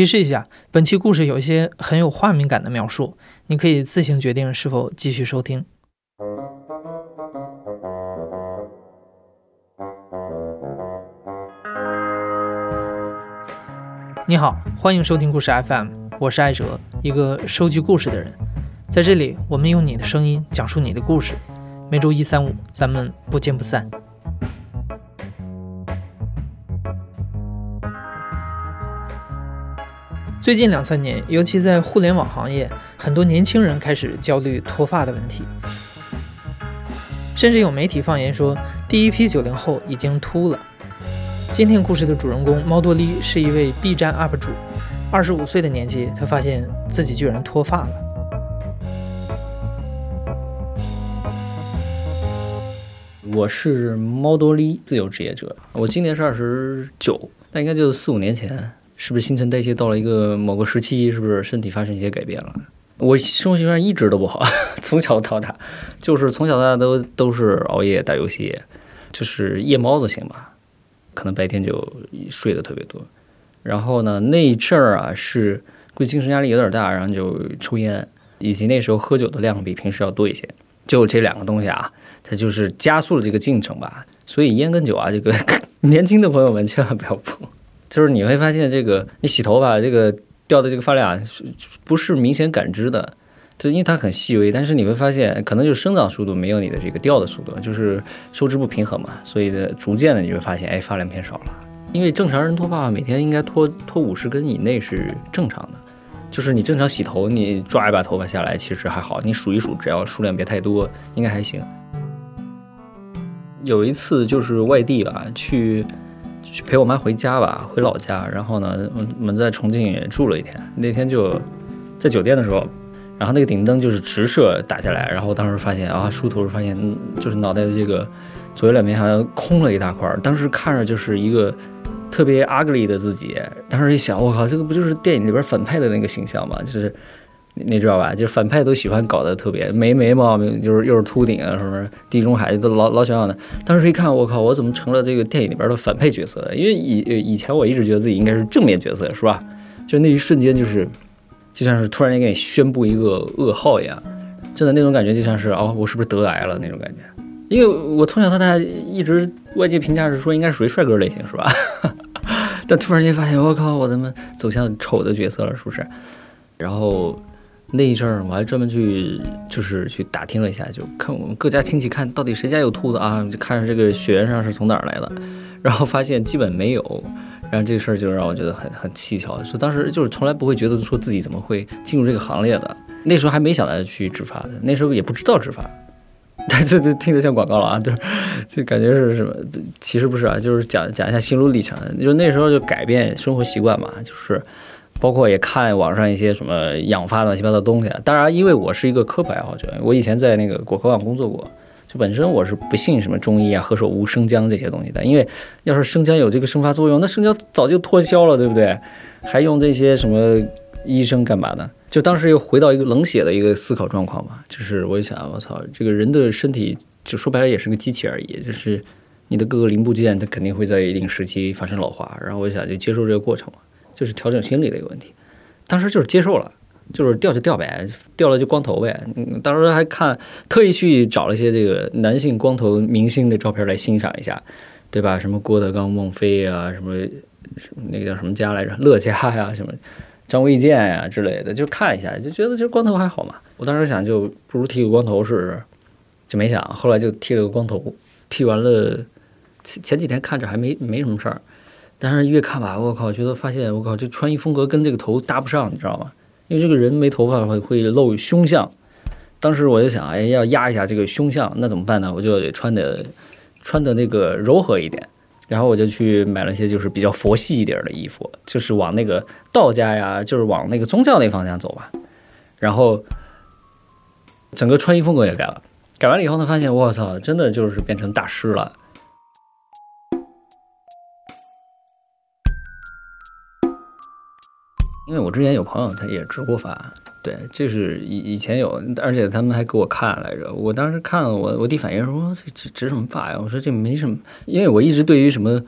提示一下，本期故事有一些很有画面感的描述，你可以自行决定是否继续收听。你好，欢迎收听故事 FM，我是艾哲，一个收集故事的人。在这里，我们用你的声音讲述你的故事。每周一、三、五，咱们不见不散。最近两三年，尤其在互联网行业，很多年轻人开始焦虑脱发的问题，甚至有媒体放言说，第一批九零后已经秃了。今天故事的主人公猫多莉是一位 B 站 UP 主，二十五岁的年纪，他发现自己居然脱发了。我是猫多莉，自由职业者。我今年是二十九，那应该就四五年前，是不是新陈代谢到了一个某个时期？是不是身体发生一些改变了？我生活习惯一直都不好，从小到大，就是从小到大都都是熬夜打游戏，就是夜猫子型吧。可能白天就睡得特别多，然后呢，那一阵儿啊是估计精神压力有点大，然后就抽烟，以及那时候喝酒的量比平时要多一些，就这两个东西啊，它就是加速了这个进程吧。所以烟跟酒啊，这个 年轻的朋友们千万不要碰。就是你会发现，这个你洗头发，这个掉的这个发量不是明显感知的。就因为它很细微，但是你会发现，可能就是生长速度没有你的这个掉的速度，就是收支不平衡嘛，所以呢逐渐的你会发现，哎，发量变少了。因为正常人脱发每天应该脱脱五十根以内是正常的，就是你正常洗头，你抓一把头发下来其实还好，你数一数，只要数量别太多，应该还行。有一次就是外地吧，去去陪我妈回家吧，回老家，然后呢，我们在重庆也住了一天，那天就在酒店的时候。然后那个顶灯就是直射打下来，然后当时发现啊，梳头发现就是脑袋的这个左右两边好像空了一大块，当时看着就是一个特别 ugly 的自己。当时一想，我靠，这个不就是电影里边反派的那个形象吗？就是你知道吧？就是反派都喜欢搞得特别没眉毛，就是又是秃顶啊，什么地中海都老老想要的。当时一看，我靠，我怎么成了这个电影里边的反派角色？因为以以前我一直觉得自己应该是正面角色，是吧？就那一瞬间就是。就像是突然间给你宣布一个噩耗一样，真的那种感觉就像是哦，我是不是得癌了那种感觉？因为我从小到大一直外界评价是说应该是属于帅哥类型，是吧？但突然间发现，我靠，我怎么走向丑的角色了，是不是？然后那一阵儿我还专门去就是去打听了一下，就看我们各家亲戚看到底谁家有兔子啊，就看这个血缘上是从哪儿来的，然后发现基本没有。然后这个事儿就让我觉得很很蹊跷，说当时就是从来不会觉得说自己怎么会进入这个行列的，那时候还没想到去植发的，那时候也不知道植发，但这这听着像广告了啊，就就感觉是什么，其实不是啊，就是讲讲一下心路历程，就那时候就改变生活习惯嘛，就是包括也看网上一些什么养发乱七八糟东西，当然因为我是一个科普爱好者，我以前在那个果壳网工作过。就本身我是不信什么中医啊、何首乌、生姜这些东西的，因为要是生姜有这个生发作用，那生姜早就脱销了，对不对？还用这些什么医生干嘛呢？就当时又回到一个冷血的一个思考状况嘛，就是我一想，我操，这个人的身体就说白了也是个机器而已，就是你的各个零部件它肯定会在一定时期发生老化，然后我就想就接受这个过程嘛，就是调整心理的一个问题，当时就是接受了。就是掉就掉呗，掉了就光头呗。嗯，当时还看特意去找了一些这个男性光头明星的照片来欣赏一下，对吧？什么郭德纲、孟非啊，什么什么那个叫什么家来着？乐嘉呀，什么张卫健呀之类的，就看一下，就觉得其实光头还好嘛。我当时想，就不如剃个光头试试，就没想。后来就剃了个光头，剃完了前前几天看着还没没什么事儿，但是越看吧，我靠，觉得发现我靠，这穿衣风格跟这个头搭不上，你知道吗？因为这个人没头发的话会露胸相，当时我就想，哎，要压一下这个胸相，那怎么办呢？我就得穿的穿的那个柔和一点，然后我就去买了一些就是比较佛系一点的衣服，就是往那个道家呀，就是往那个宗教那方向走吧。然后整个穿衣风格也改了，改完了以后呢，发现我操，真的就是变成大师了。因为我之前有朋友，他也植过发，对，这是以以前有，而且他们还给我看来着。我当时看了，我我第一反应说这植植什么发呀？我说这没什么，因为我一直对于什么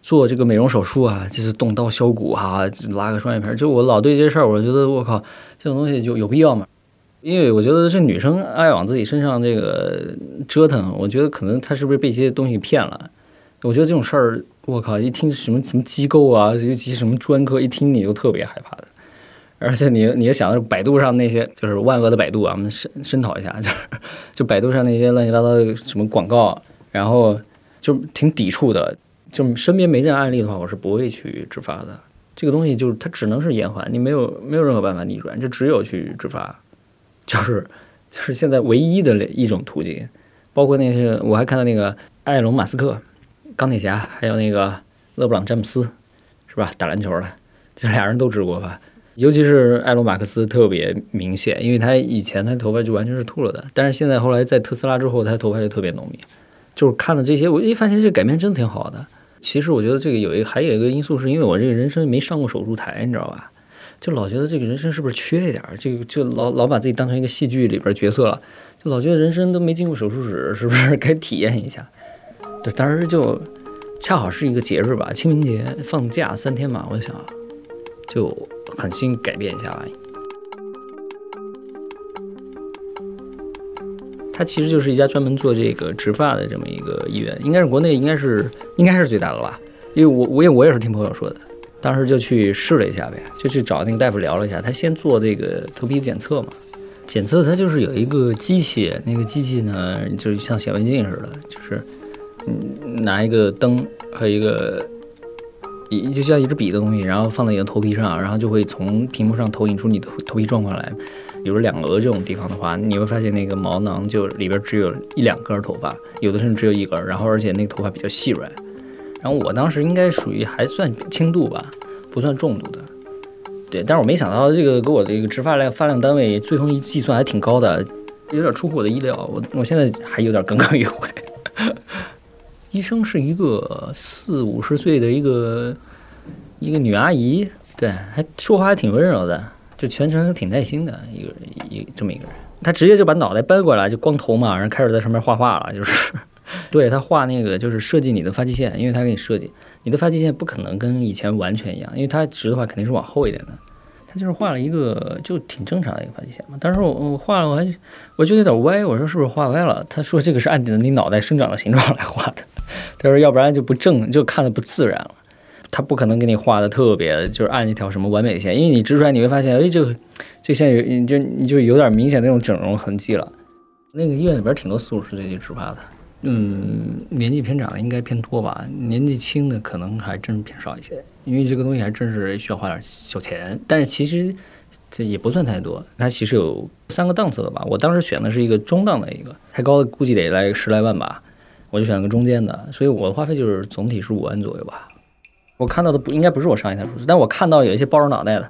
做这个美容手术啊，就是动刀削骨哈、拉个双眼皮，就我老对这事儿，我觉得我靠，这种东西就有必要吗？因为我觉得这女生爱往自己身上这个折腾，我觉得可能她是不是被一些东西骗了？我觉得这种事儿，我靠，一听什么什么机构啊，尤其什么专科，一听你就特别害怕的。而且你你也想到百度上那些，就是万恶的百度啊，我们深深讨一下，就是就百度上那些乱七八糟的什么广告，然后就挺抵触的。就身边没这样案例的话，我是不会去植发的。这个东西就是它只能是延缓，你没有没有任何办法逆转，就只有去植发，就是就是现在唯一的一种途径。包括那些我还看到那个埃隆·马斯克、钢铁侠，还有那个勒布朗·詹姆斯，是吧？打篮球的，这俩人都植过发。尤其是埃隆·马克思特别明显，因为他以前他头发就完全是秃了的，但是现在后来在特斯拉之后，他头发就特别浓密。就是看了这些，我一发现这改变真的挺好的。其实我觉得这个有一个还有一个因素，是因为我这个人生没上过手术台，你知道吧？就老觉得这个人生是不是缺一点？这个就老老把自己当成一个戏剧里边角色了，就老觉得人生都没进过手术室，是不是 该体验一下？就当时就恰好是一个节日吧，清明节放假三天嘛，我就想就狠心改变一下吧。它其实就是一家专门做这个植发的这么一个医院，应该是国内应该是应该是最大的吧？因为我我也我也是听朋友说的，当时就去试了一下呗，就去找那个大夫聊了一下，他先做这个头皮检测嘛，检测它就是有一个机器，那个机器呢就是像显微镜似的，就是嗯拿一个灯和一个一就像一支笔的东西，然后放在你的头皮上，然后就会从屏幕上投影出你的头皮状况来。比如两额这种地方的话，你会发现那个毛囊就里边只有一两根头发，有的甚至只有一根，然后而且那个头发比较细软。然后我当时应该属于还算轻度吧，不算重度的。对，但是我没想到这个给我的一个植发量发量单位最后一计算还挺高的，有点出乎我的意料。我我现在还有点耿耿于怀。医生是一个四五十岁的一个一个女阿姨，对，还说话还挺温柔的。就全程挺耐心的一个一这么一个人，他直接就把脑袋掰过来，就光头嘛，然后开始在上面画画了，就是 对他画那个就是设计你的发际线，因为他给你设计你的发际线不可能跟以前完全一样，因为他直的话肯定是往后一点的，他就是画了一个就挺正常的一个发际线嘛。当时我我画了我还我就有点歪，我说是不是画歪了？他说这个是按着你脑袋生长的形状来画的，他说要不然就不正，就看的不自然了。他不可能给你画的特别，就是按一条什么完美线，因为你织出来你会发现，哎，这个这线有，你就你就有点明显那种整容痕迹了。那个医院里边挺多四五十岁的植发的，嗯，年纪偏长的应该偏多吧，年纪轻的可能还真偏少一些，因为这个东西还真是需要花点小钱。但是其实这也不算太多，它其实有三个档次的吧。我当时选的是一个中档的一个，太高的估计得来十来万吧，我就选了个中间的，所以我的花费就是总体是五万左右吧。我看到的不应该不是我上一台数字，但我看到有一些包着脑袋的，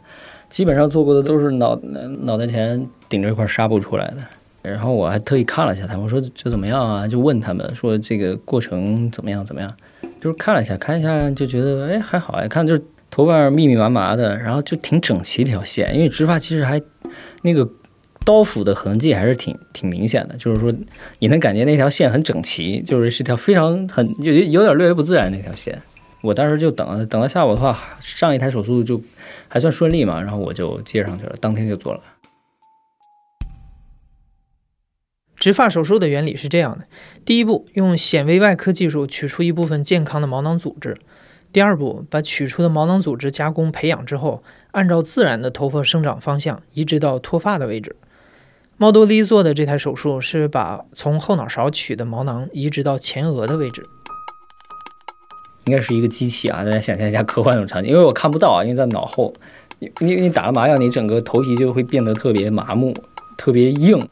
基本上做过的都是脑脑袋前顶着一块纱布出来的。然后我还特意看了一下他们，我说这怎么样啊？就问他们说这个过程怎么样怎么样？就是看了一下，看一下就觉得哎还好，哎看就是头发密密麻麻的，然后就挺整齐一条线，因为植发其实还那个刀斧的痕迹还是挺挺明显的，就是说你能感觉那条线很整齐，就是是条非常很有有点略微不自然那条线。我当时就等，等到下午的话，上一台手术就还算顺利嘛，然后我就接上去了，当天就做了。植发手术的原理是这样的：第一步，用显微外科技术取出一部分健康的毛囊组织；第二步，把取出的毛囊组织加工培养之后，按照自然的头发生长方向移植到脱发的位置。猫多利做的这台手术是把从后脑勺取的毛囊移植到前额的位置。应该是一个机器啊！大家想象一下科幻那种场景，因为我看不到啊，因为在脑后。你你你打了麻药，你整个头皮就会变得特别麻木、特别硬，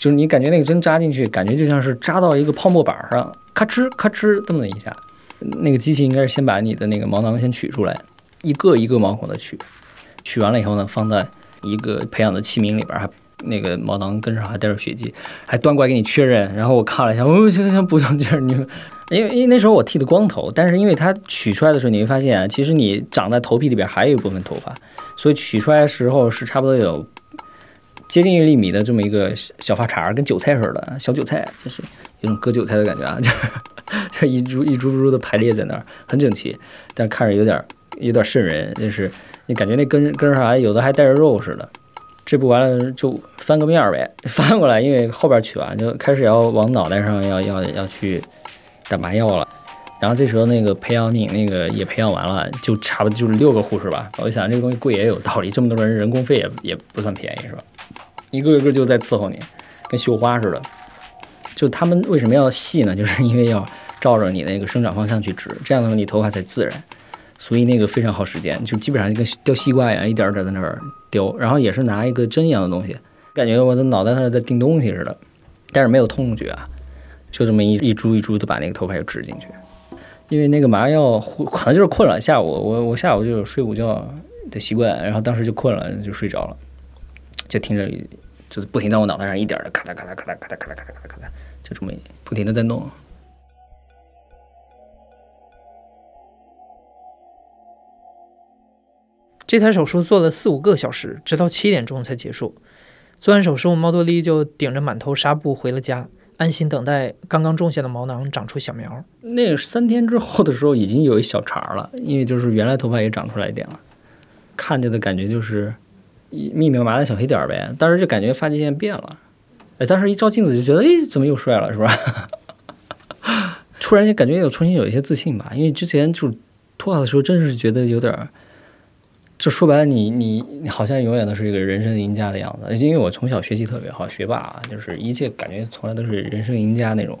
就是你感觉那个针扎进去，感觉就像是扎到一个泡沫板上，咔哧咔哧这么一下。那个机器应该是先把你的那个毛囊先取出来，一个一个毛孔的取，取完了以后呢，放在一个培养的器皿里边，还那个毛囊根上还带着血迹，还端过来给你确认。然后我看了一下，哦，行行，不用劲儿，你。因为因为那时候我剃的光头，但是因为它取出来的时候，你会发现，其实你长在头皮里边还有一部分头发，所以取出来的时候是差不多有接近一厘米的这么一个小发茬，跟韭菜似的，小韭菜，就是有种割韭菜的感觉啊。就 就一株一株株的排列在那儿，很整齐，但看着有点有点瘆人，就是你感觉那根根上还有的还带着肉似的。这不完了就翻个面儿呗，翻过来，因为后边取完就开始要往脑袋上要要要去打麻药了。然后这时候那个培养皿那个也培养完了，就差不多就是六个护士吧。我就想这个东西贵也有道理，这么多人人工费也也不算便宜是吧？一个一个就在伺候你，跟绣花似的。就他们为什么要细呢？就是因为要照着你那个生长方向去植，这样的话你头发才自然。所以那个非常耗时间，就基本上就跟雕西瓜一样，一点点在那儿雕。然后也是拿一个针一样的东西，感觉我的脑袋上在钉东西似的，但是没有痛觉啊，就这么一一株一株的把那个头发又植进去。因为那个麻药可能就是困了，下午我我下午就有睡午觉的习惯，然后当时就困了就睡着了，就听着就是不停在我脑袋上一点的咔嗒咔嗒咔嗒咔嗒咔嗒咔嗒咔嗒咔嗒，就这么不停的在弄。这台手术做了四五个小时，直到七点钟才结束。做完手术，猫多利就顶着满头纱布回了家。安心等待刚刚种下的毛囊长出小苗。那三天之后的时候，已经有一小茬了，因为就是原来头发也长出来一点了，看见的感觉就是密密麻麻的小黑点儿呗。当时就感觉发际线变了，哎，当时一照镜子就觉得，哎，怎么又帅了，是吧？突然间感觉又重新有一些自信吧，因为之前就脱发的时候，真是觉得有点儿。就说白了，你你你好像永远都是一个人生赢家的样子，因为我从小学习特别好，学霸啊，就是一切感觉从来都是人生赢家那种，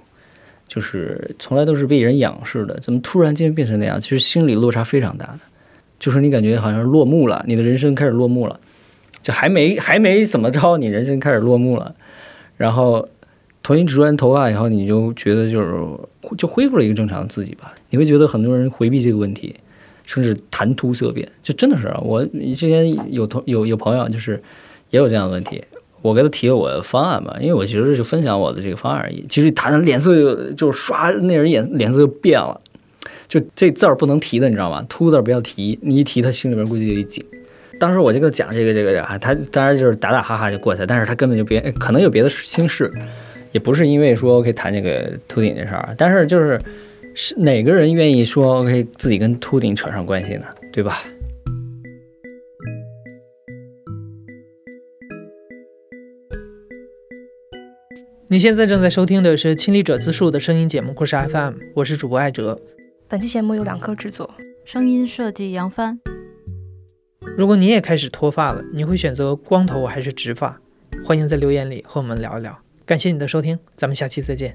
就是从来都是被人仰视的。怎么突然间变成那样？其实心理落差非常大的，就是你感觉好像落幕了，你的人生开始落幕了，就还没还没怎么着，你人生开始落幕了，然后重新植完头发以后，你就觉得就是就恢复了一个正常的自己吧。你会觉得很多人回避这个问题。甚至谈突色变，就真的是我之前有同有有朋友，就是也有这样的问题，我给他提了我的方案嘛，因为我其实就分享我的这个方案而已。其实他的脸色就就刷，那人脸脸色就变了，就这字儿不能提的，你知道吗？秃字不要提，你一提他心里边估计就一紧。当时我就跟他讲这个这个啊，他当然就是打打哈哈就过去了，但是他根本就别可能有别的心事，也不是因为说 OK 谈这个秃顶这事儿，但是就是。是哪个人愿意说 OK 自己跟秃顶扯上关系呢？对吧？你现在正在收听的是亲历者自述的声音节目故事 FM，我是主播艾哲。本期节目由两颗制作，声音设计杨帆。如果你也开始脱发了，你会选择光头还是直发？欢迎在留言里和我们聊一聊。感谢你的收听，咱们下期再见。